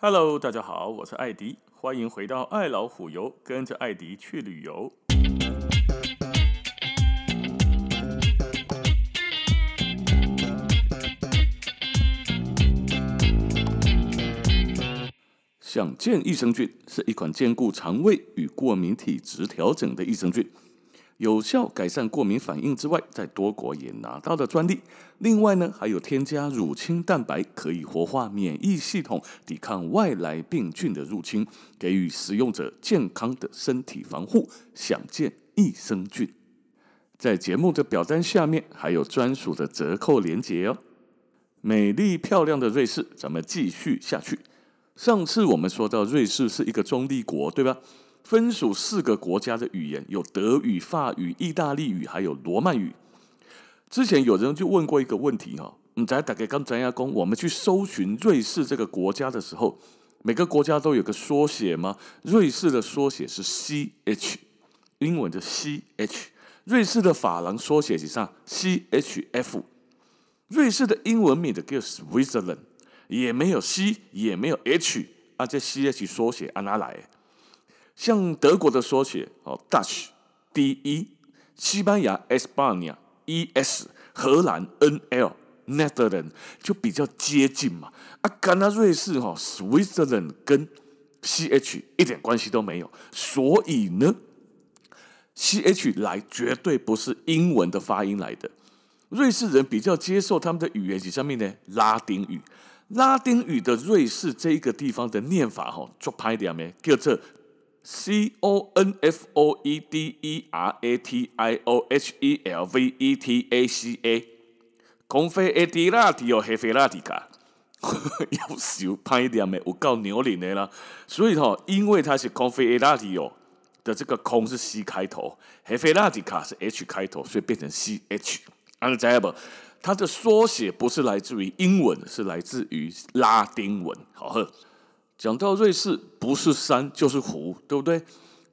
Hello，大家好，我是艾迪，欢迎回到爱老虎游，跟着艾迪去旅游。想见益生菌是一款兼顾肠胃与过敏体质调整的益生菌。有效改善过敏反应之外，在多国也拿到了专利。另外呢，还有添加乳清蛋白，可以活化免疫系统，抵抗外来病菌的入侵，给予使用者健康的身体防护。想见益生菌，在节目的表单下面还有专属的折扣链接哦。美丽漂亮的瑞士，咱们继续下去。上次我们说到瑞士是一个中立国，对吧？分属四个国家的语言有德语、法语、意大利语，还有罗曼语。之前有人就问过一个问题哈，你在大概刚咱亚工，我们去搜寻瑞士这个国家的时候，每个国家都有个缩写吗？瑞士的缩写是 CH，英文的 CH。瑞士的法郎缩写是上？CHF。瑞士的英文名的叫 Switzerland，也没有 C，也没有 H，啊，这 CH 缩写按哪来？像德国的缩写哦，Dutch，D E，西班牙 España，E S，荷兰 N L，Netherlands 就比较接近嘛。啊，干那瑞士哈，Switzerland 跟 C H 一点关系都没有，所以呢，C H 来绝对不是英文的发音来的。瑞士人比较接受他们的语言是什么呢？拉丁语，拉丁语的瑞士这一个地方的念法哈，做拍点没？叫做。C O N F O E D E R A T I O H E L V E T A C A，公费 A D 拉迪哦，黑费拉迪卡，要少拍一点没？有够牛人的啦！所以吼、因为它是公费 A 拉迪哦的这个空是 C 开头，黑费拉迪卡是 H 开头，所以变成 C H。安在不？它的缩写不是来自于英文，是来自于拉丁文。好呵。讲到瑞士，不是山就是湖，对不对？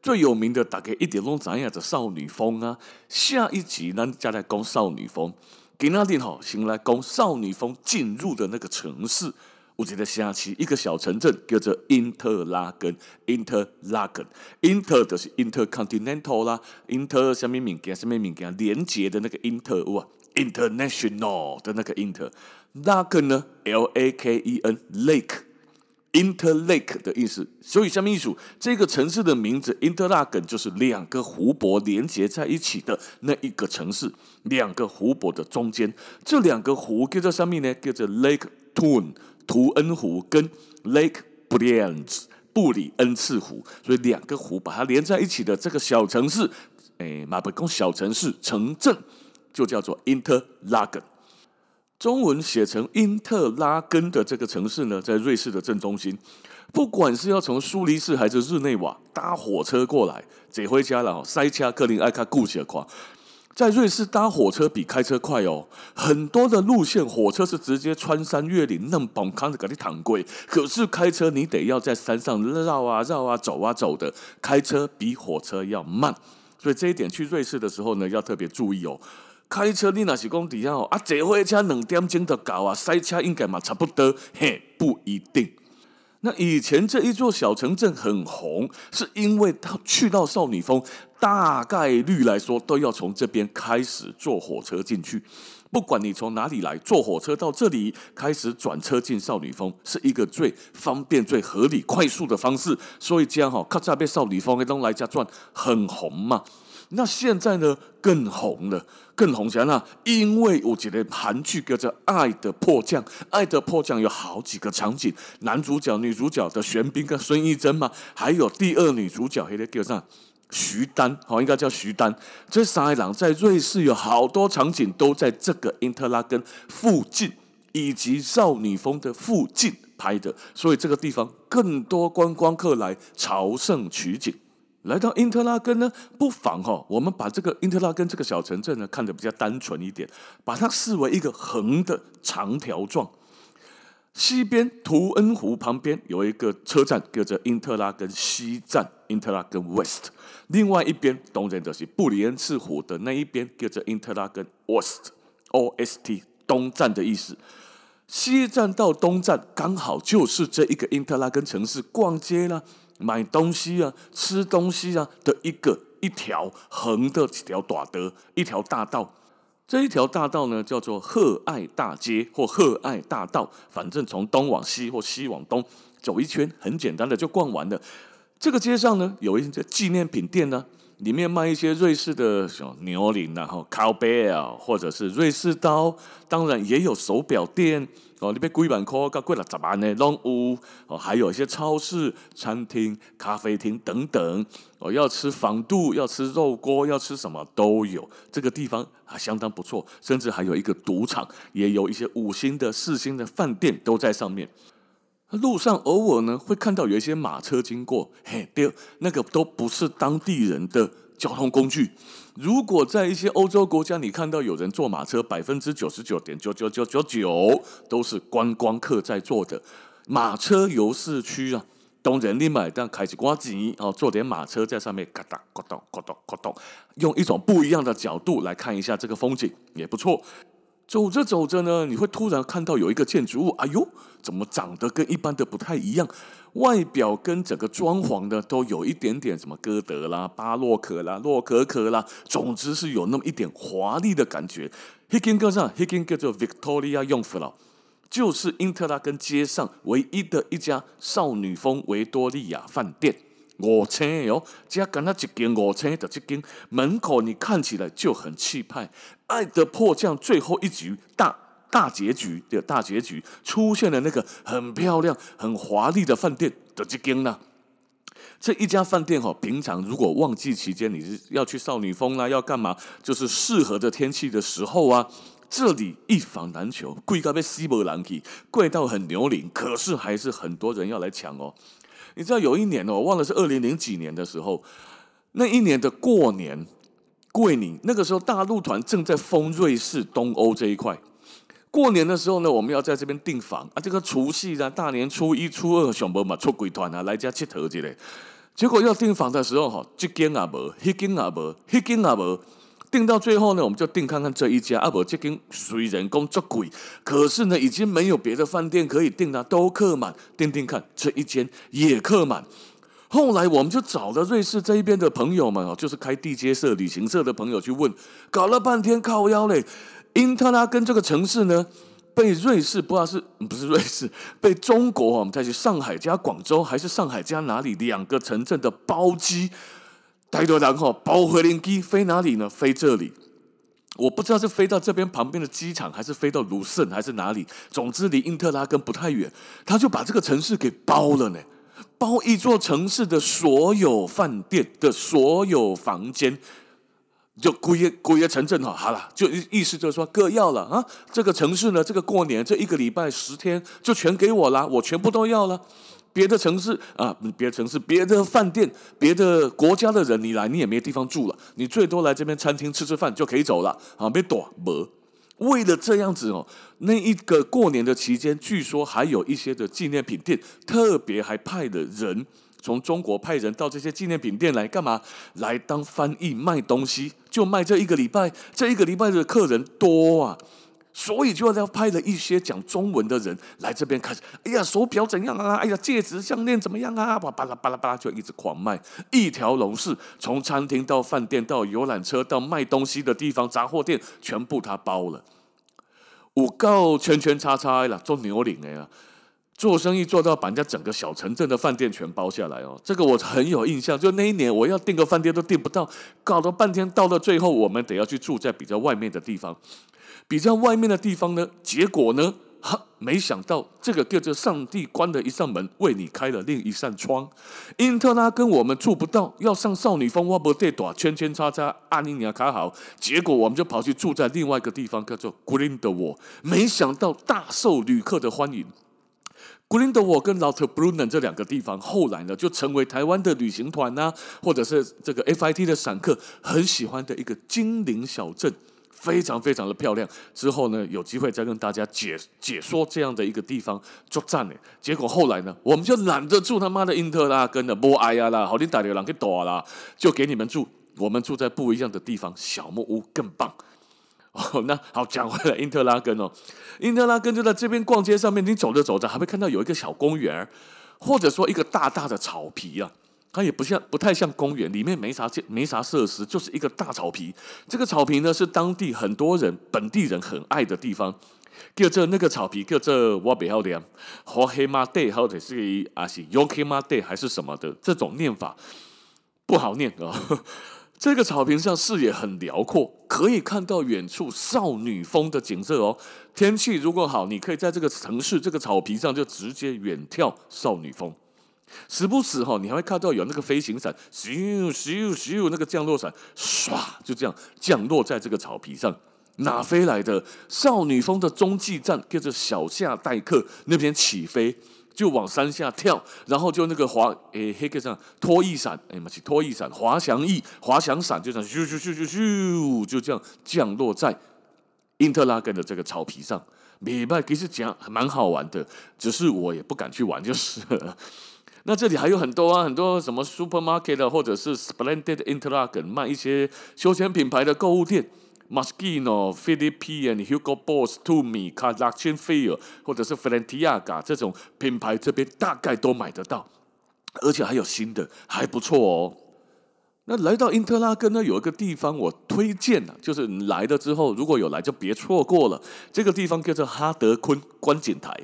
最有名的大概一点拢知影的少女峰啊。下一集咱再来讲少女峰。今仔日吼，先来讲少女峰进入的那个城市。有一个城市，一个小城镇叫做因特拉根。Interlaken，Inter 就是 Intercontinental 啦，Inter 什么物件？什么物件？连接的那个 Inter 哇，International 的那个 Inter，Laken 呢？L A K E N，Lake。Interlake 的意思，所以下面一组这个城市的名字 Interlaken 就是两个湖泊连接在一起的那一个城市。两个湖泊的中间，这两个湖叫做上面呢？叫做 Lake Thun 图恩湖跟 Lake Brienz 布里恩茨湖。所以两个湖把它连在一起的这个小城市，哎，马伯公小城市城镇就叫做 Interlaken。中文写成因特拉根的这个城市呢，在瑞士的正中心。不管是要从苏黎世还是日内瓦搭火车过来，这回家了，塞车克林艾卡顾且夸。在瑞士搭火车比开车快哦，很多的路线火车是直接穿山越岭，那么崩康的给你躺贵。可是开车你得要在山上绕啊绕啊走啊走的，开车比火车要慢。所以这一点去瑞士的时候呢，要特别注意哦。开车你那是讲底下哦，啊，这回车两点钟就到啊，塞车应该嘛差不多，嘿，不一定。那以前这一座小城镇很红，是因为他去到少女峰，大概率来说都要从这边开始坐火车进去。不管你从哪里来，坐火车到这里开始转车进少女峰，是一个最方便、最合理、快速的方式。所以这样哈，咔嚓被少女峰的东来家转很红嘛。那现在呢，更红了，更红起来了。因为我觉得韩剧叫做《爱的迫降》，《爱的迫降》有好几个场景，男主角、女主角的玄彬跟孙艺珍嘛，还有第二女主角，还得叫上徐丹，好，应该叫徐丹。这三个人在瑞士有好多场景都在这个因特拉根附近，以及少女峰的附近拍的，所以这个地方更多观光客来朝圣取景。来到因特拉根呢，不妨哈，我们把这个因特拉根这个小城镇呢，看得比较单纯一点，把它视为一个横的长条状。西边图恩湖旁边有一个车站，叫做因特拉根西站 （Interlaken West）。另外一边，东然就是布里恩茨湖的那一边，叫做因特拉根 Ost（O-S-T） 东站的意思。西站到东站刚好就是这一个因特拉根城市逛街啦、买东西啊、吃东西啊的一个一条横的几条短的一条大道。这一条大道呢叫做贺爱大街或贺爱大道，反正从东往西或西往东走一圈，很简单的就逛完了。这个街上呢有一些纪念品店呢。里面卖一些瑞士的小牛铃，然后 cowbell 或者是瑞士刀，当然也有手表店哦。里面贵板块，高贵了怎么呢？龙屋哦，还有一些超市、餐厅、咖啡厅等等哦。要吃仿度，要吃肉锅，要吃什么都有。这个地方啊相当不错，甚至还有一个赌场，也有一些五星的、四星的饭店都在上面。路上偶尔呢会看到有一些马车经过，嘿，对，那个都不是当地人的交通工具。如果在一些欧洲国家，你看到有人坐马车，百分之九十九点九九九九九都是观光客在坐的。马车游市区啊，当人你买单开始刮机哦，坐点马车在上面嘎哒咕咚咕咚咕咚，用一种不一样的角度来看一下这个风景也不错。走着走着呢，你会突然看到有一个建筑物，哎呦，怎么长得跟一般的不太一样？外表跟整个装潢的都有一点点什么哥德啦、巴洛克啦、洛可可啦，总之是有那么一点华丽的感觉。那间叫啥？那间叫做 Victoria Jungfrau，就是因特拉跟街上唯一的一家少女风维多利亚饭店。五层哟，只要跟他一间五层的这间门口，你看起来就很气派。爱的迫降最后一局大大结局的大结局出现了，那个很漂亮、很华丽的饭店的这间呢？这一家饭店哈，平常如果旺季期间你是要去少女峰啦，要干嘛？就是适合的天气的时候啊，这里一房难求，贵到被西伯兰奇，贵到很牛铃，可是还是很多人要来抢哦。你知道有一年哦，我忘了是二零零几年的时候，那一年的过年，桂林那个时候大陆团正在封瑞士、东欧这一块。过年的时候呢，我们要在这边订房啊，这个除夕啊，大年初一、初二，熊博嘛出鬼团啊，来家吃头之类。结果要订房的时候哈，这间也无，那间也无，那间也无。订到最后呢，我们就订看看这一家啊，不，这间虽然工作贵，可是呢，已经没有别的饭店可以订了，都客满。订订看这一间也客满。后来我们就找了瑞士这一边的朋友们哦，就是开地接社、旅行社的朋友去问，搞了半天靠腰嘞。因特拉根这个城市呢，被瑞士不知道是不是瑞士，被中国我们再去上海加广州，还是上海加哪里两个城镇的包机。太多人哈，包回林机飞哪里呢？飞这里，我不知道是飞到这边旁边的机场，还是飞到卢森，还是哪里。总之离因特拉根不太远，他就把这个城市给包了呢，包一座城市的所有饭店的所有房间，就归归业城镇哈，好了，就意思就是说各要了啊。这个城市呢，这个过年这一个礼拜十天就全给我了，我全部都要了。别的城市啊，别的城市，别的饭店，别的国家的人，你来你也没地方住了，你最多来这边餐厅吃吃饭就可以走了啊！别躲没，为了这样子哦，那一个过年的期间，据说还有一些的纪念品店，特别还派了人从中国派人到这些纪念品店来干嘛？来当翻译卖东西，就卖这一个礼拜，这一个礼拜的客人多啊。所以就要派了一些讲中文的人来这边看。哎呀，手表怎样啊？哎呀，戒指、项链怎么样啊？巴拉巴拉巴拉就一直狂卖，一条龙式，从餐厅到饭店到游览车到卖东西的地方杂货店，全部他包了。五告圈圈叉叉啦，做牛领的呀，做生意做到把人家整个小城镇的饭店全包下来哦。这个我很有印象，就那一年我要订个饭店都订不到，搞了半天，到了最后我们得要去住在比较外面的地方。比较外面的地方呢，结果呢，哈，没想到这个叫做上帝关了一扇门，为你开了另一扇窗。因特拉跟我们住不到，要上少女峰，我不得打圈圈叉叉阿尼尼亚卡好，结果我们就跑去住在另外一个地方，叫做 Grindelwald。没想到大受旅客的欢迎。Grindelwald 跟 Lauterbrunnen 这两个地方，后来呢就成为台湾的旅行团啊，或者是这个 FIT 的散客很喜欢的一个精灵小镇。非常非常的漂亮。之后呢，有机会再跟大家解解说这样的一个地方作战呢。结果后来呢，我们就懒得住他妈的因特拉根的不爱呀啦，好，你打流浪给躲啦，就给你们住。我们住在不一样的地方，小木屋更棒。哦，那好，讲回来，因特拉根哦，因特拉根就在这边逛街上面，你走着走着，还会看到有一个小公园，或者说一个大大的草皮啊，它也不像，不太像公园，里面没啥建，没啥设施，就是一个大草皮。这个草皮呢，是当地很多人本地人很爱的地方，叫做那个草皮，叫做我不晓得，和黑马地或者是啊是 Yoke 马地还是什么的这种念法，不好念啊。这个草坪上视野很辽阔，可以看到远处少女峰的景色哦。天气如果好，你可以在这个城市这个草坪上就直接远眺少女峰。时不时哈，你还会看到有那个飞行伞，咻咻咻，那个降落伞唰就这样降落在这个草坪上。哪飞来的？少女峰的中继站跟着小夏代客那边起飞。就往山下跳，然后就那个滑诶，黑个上拖曳伞，哎妈去拖曳伞，滑翔翼、滑翔伞就这样咻咻咻咻咻，就这样降落在因特拉根的这个草皮上。明白，其实讲还蛮好玩的，只是我也不敢去玩，就是。那这里还有很多啊，很多什么 supermarket 或者是 Splendid Interlaken 卖一些休闲品牌的购物店。Moschino、Philippe、Hugo Boss、Tumi、Karl Lagerfeld 或者是 Balenciaga 这种品牌，这边大概都买得到，而且还有新的，还不错哦。那来到因特拉根呢，有一个地方我推荐啊，就是你来了之后，如果有来就别错过了。这个地方叫做哈德昆观景台，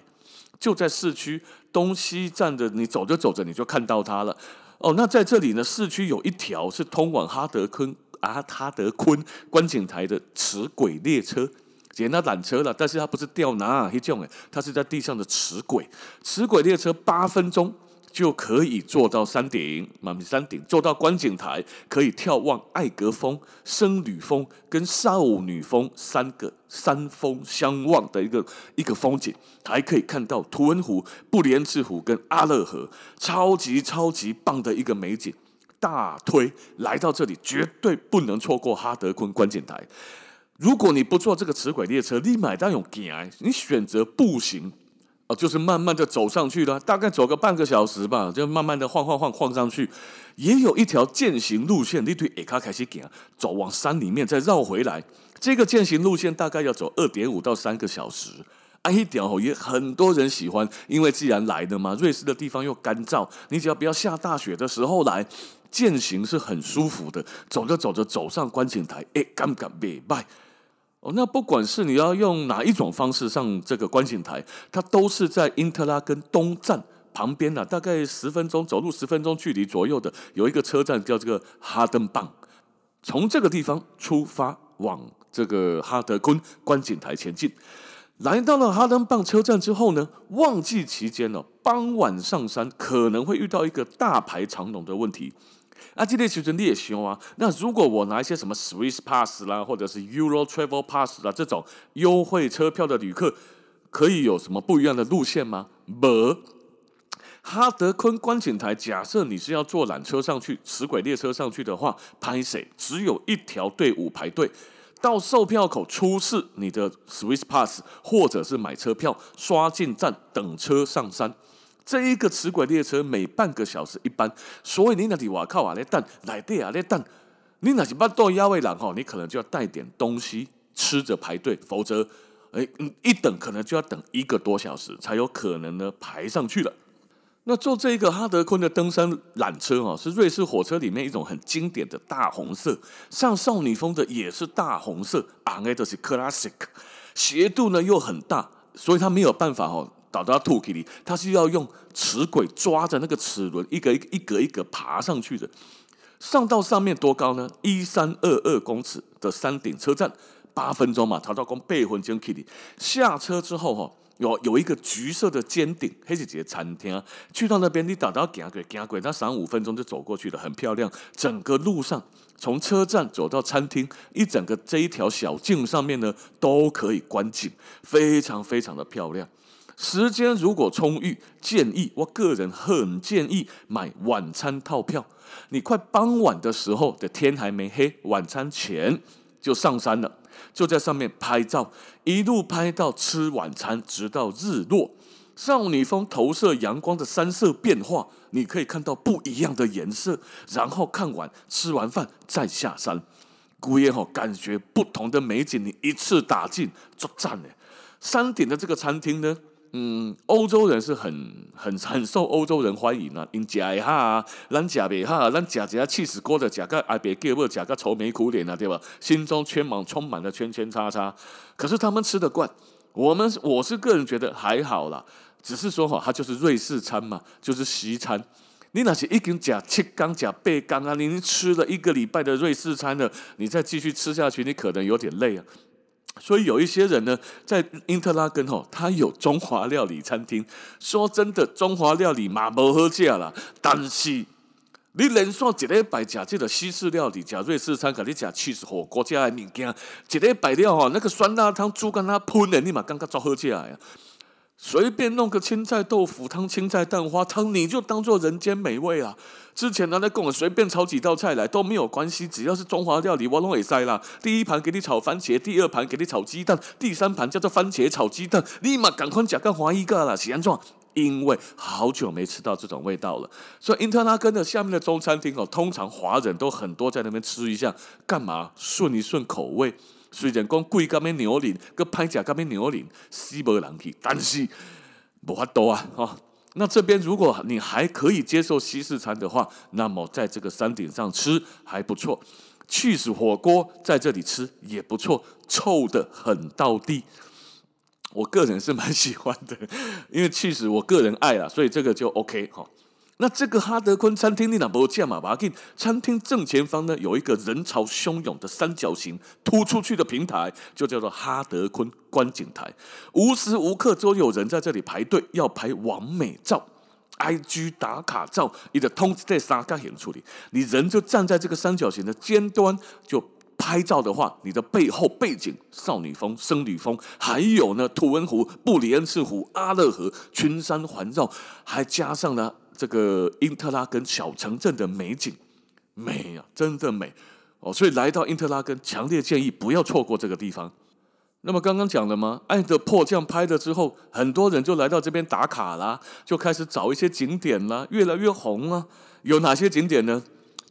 就在市区东西站的，你走着走着你就看到它了。哦，那在这里呢，市区有一条是通往哈德坤。啊，哈德坤观景台的磁轨列车，简单缆车了，但是它不是吊拿那种诶，它是在地上的磁轨。磁轨列车八分钟就可以坐到山顶，马米山顶坐到观景台，可以眺望艾格峰、僧侣峰跟少女峰三个山峰相望的一个一个风景，还可以看到图恩湖、布连茨湖跟阿勒河，超级超级棒的一个美景。大推来到这里，绝对不能错过哈德昆观景台。如果你不坐这个磁轨列车，你买单用行，你选择步行就是慢慢的走上去了，大概走个半个小时吧，就慢慢的晃晃晃晃上去。也有一条健行路线，你对，下卡开始行，走往山里面再绕回来。这个健行路线大概要走二点五到三个小时。哎，一点哦，也很多人喜欢，因为既然来的嘛，瑞士的地方又干燥，你只要不要下大雪的时候来。健行是很舒服的，走着走着走上观景台，哎，敢不敢别拜哦？那不管是你要用哪一种方式上这个观景台，它都是在因特拉根东站旁边呢，大概十分钟走路十分钟距离左右的，有一个车站叫这个哈登棒，从这个地方出发往这个哈德昆观景台前进。来到了哈登棒车站之后呢，旺季期间呢，傍晚上山可能会遇到一个大排长龙的问题。啊，这类其实你也行啊。那如果我拿一些什么 Swiss Pass 啦，或者是 Euro Travel Pass 啦这种优惠车票的旅客，可以有什么不一样的路线吗？不，哈德昆观景台，假设你是要坐缆车上去，齿轨列车上去的话，拍谁？只有一条队伍排队，到售票口出示你的 Swiss Pass，或者是买车票，刷进站等车上山。这一个磁轨列车每半个小时一班，所以你那里哇靠啊，那等来对啊，那等你那是巴多亚位人吼，你可能就要带点东西吃着排队，否则哎，一等可能就要等一个多小时才有可能呢排上去了。那坐这个哈德昆的登山缆车哦，是瑞士火车里面一种很经典的大红色，像少女峰的也是大红色，啊，那都是 classic，斜度呢又很大，所以它没有办法哦。导到吐气里，它是要用齿轨抓着那个齿轮，一个一个一格一格爬上去的。上到上面多高呢？一三二二公尺的山顶车站，八分钟嘛，逃到公背魂将气里。下车之后哈，有有一个橘色的尖顶，黑子节餐厅。去到那边，你打到行轨行轨，它三五分钟就走过去了，很漂亮。整个路上，从车站走到餐厅，一整个这一条小径上面呢，都可以观景，非常非常的漂亮。时间如果充裕，建议我个人很建议买晚餐套票。你快傍晚的时候的天还没黑，晚餐前就上山了，就在上面拍照，一路拍到吃晚餐，直到日落。少女峰投射阳光的三色变化，你可以看到不一样的颜色。然后看完吃完饭再下山。古也好，感觉不同的美景，你一次打尽，作战呢。山顶的这个餐厅呢，嗯，欧洲人是很很 很受欧洲人欢迎啊。因假一下，咱假别哈，咱假只要气死锅的假个爱别给不假个愁眉苦脸啊，对吧？心中圈满充满了圈圈叉叉。可是他们吃得惯，我们我是个人觉得还好啦，只是说哈，它就是瑞士餐嘛，就是西餐。你那些已经假七缸假八缸啊，你吃了一个礼拜的瑞士餐了，你再继续吃下去，你可能有点累啊。所以有一些人呢，在因特拉根吼，他有中华料理餐厅。说真的，中华料理嘛不好吃啦，但是你连续一礼拜吃这个西式料理，吃瑞士餐，跟你吃起司火锅这的物件，一礼拜了吼，那个酸辣汤、猪肝那喷的，你嘛感觉足好吃呀。随便弄个青菜豆腐汤、青菜蛋花汤，你就当做人间美味啊！之前他在跟我随便炒几道菜来都没有关系，只要是中华料理，我拢会塞啦。第一盘给你炒番茄，第二盘给你炒鸡蛋，第三盘叫做番茄炒鸡蛋，立马赶快讲个华一个了，喜安状。因为好久没吃到这种味道了，所以因特拉根的下面的中餐厅哦，通常华人都很多在那边吃一下，干嘛顺一顺口味。虽然讲贵干咩牛铃，个歹食干咩牛铃，死无人去，但是无法度啊！哈，那这边如果你还可以接受西式餐的话，那么在这个山顶上吃还不错。起司火锅在这里吃也不错，臭得很到地。我个人是蛮喜欢的，因为起司我个人爱啦，所以这个就 OK 哈。那这个哈德坤餐厅你哪不见嘛？把它餐厅正前方呢，有一个人潮汹涌的三角形突出去的平台，就叫做哈德坤观景台。无时无刻都有人在这里排队要拍完美照、IG 打卡照。你的通知在三角形处理，你人就站在这个三角形的尖端，就拍照的话，你的背后背景少女峰、僧侣峰，还有呢图文湖、布里恩次湖、阿勒河群山环绕，还加上了。这个因特拉根小城镇的美景，美啊，真的美哦！所以来到因特拉根，强烈建议不要错过这个地方。那么刚刚讲了吗？爱的迫降拍了之后，很多人就来到这边打卡啦，就开始找一些景点啦，越来越红啊。有哪些景点呢？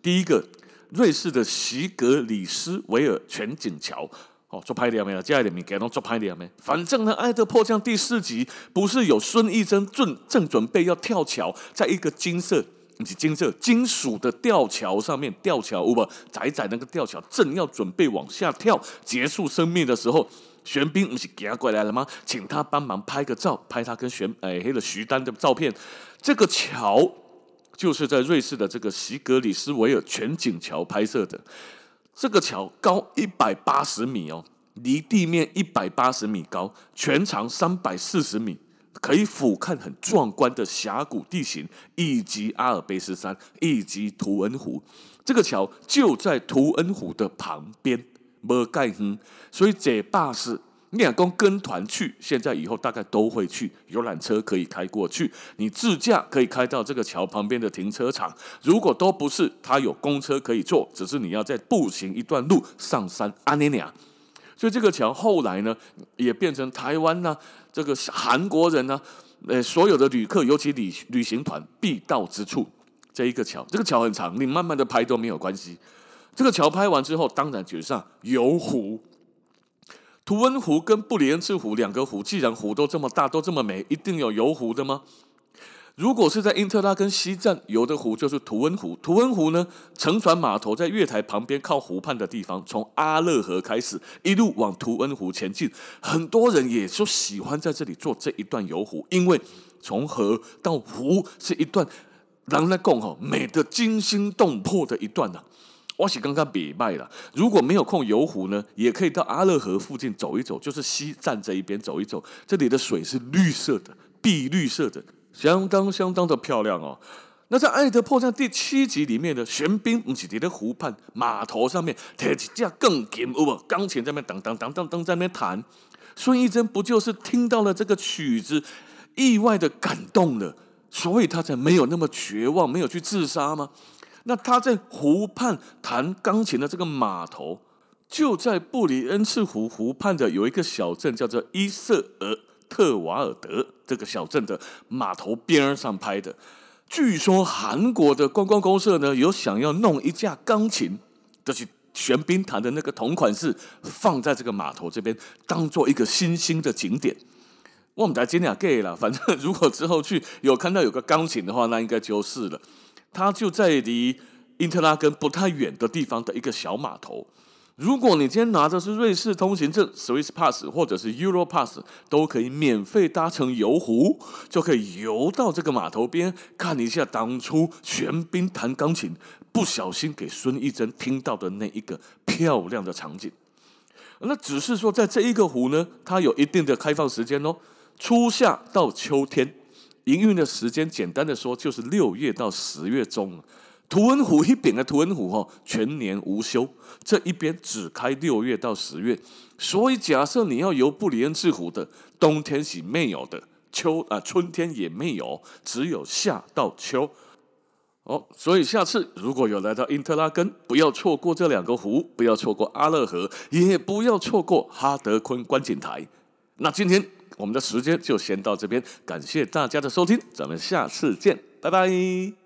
第一个，瑞士的席格里斯维尔全景桥。哦，做拍点没有？接下来的名给弄做拍点没？反正呢，《爱的迫降》第四集不是有孙艺珍正正准备要跳桥，在一个金色不是金色金属的吊桥上面吊桥，不窄窄那个吊桥正要准备往下跳结束生命的时候，玄彬不是给他过来了吗？请他帮忙拍个照，拍他跟玄哎黑的徐丹的照片。这个桥就是在瑞士的这个席格里斯维尔全景桥拍摄的。这个桥高一百八十米哦，离地面一百八十米高，全长三百四十米，可以俯瞰很壮观的峡谷地形，以及阿尔卑斯山，以及图恩湖。这个桥就在图恩湖的旁边，没盖哼，所以这把是。你老公跟团去，现在以后大概都会去。游览车可以开过去，你自驾可以开到这个桥旁边的停车场。如果都不是，它有公车可以坐，只是你要再步行一段路上山。阿尼亚，所以这个桥后来呢，也变成台湾呢、啊，这个韩国人呢、呃，所有的旅客，尤其旅旅行团必到之处。这一个桥，这个桥很长，你慢慢的拍都没有关系。这个桥拍完之后，当然就是上游湖。图恩湖跟布里恩茨湖两个湖，既然湖都这么大，都这么美，一定有游湖的吗？如果是在因特拉根西站游的湖，就是图恩湖。图恩湖呢，乘船码头在月台旁边靠湖畔的地方，从阿勒河开始，一路往图恩湖前进。很多人也就喜欢在这里做这一段游湖，因为从河到湖是一段让人讲吼美得惊心动魄的一段呢、我是刚刚别卖了，如果没有空游湖呢，也可以到阿勒河附近走一走，就是西站这一边走一走。这里的水是绿色的，碧绿色的，相当相当的漂亮哦。那在《爱的迫降》第七集里面的玄彬，不是在湖畔码头上面，提起架钢琴，有无？钢琴在那边当当当当当在那边弹。孙艺珍不就是听到了这个曲子，意外的感动了，所以他才没有那么绝望，没有去自杀吗？那他在湖畔弹钢琴的这个码头，就在布里恩茨湖湖畔的有一个小镇，叫做伊瑟尔特瓦尔德。这个小镇的码头边上拍的。据说韩国的观光公社呢，有想要弄一架钢琴，就是玄冰潭的那个同款式放在这个码头这边，当做一个新兴的景点。我们在今天 gay 了，反正如果之后去有看到有个钢琴的话，那应该就是了。它就在离因特拉根不太远的地方的一个小码头。如果你今天拿的是瑞士通行证 （Swiss Pass） 或者是 Euro Pass，都可以免费搭乘游湖，就可以游到这个码头边，看一下当初玄彬弹钢琴不小心给孙艺珍听到的那一个漂亮的场景。那只是说，在这一个湖呢，它有一定的开放时间哦，初夏到秋天，营运的时间简单的说就是六月到十月中。图文湖一边的图文湖哈，全年无休，这一边只开六月到十月，所以假设你要游布里恩治湖的，冬天是没有的，秋啊春天也没有，只有夏到秋。哦，所以下次如果有来到因特拉根，不要错过这两个湖，不要错过阿勒河，也不要错过哈德昆观景台。那今天我们的时间就先到这边，感谢大家的收听，咱们下次见，拜拜。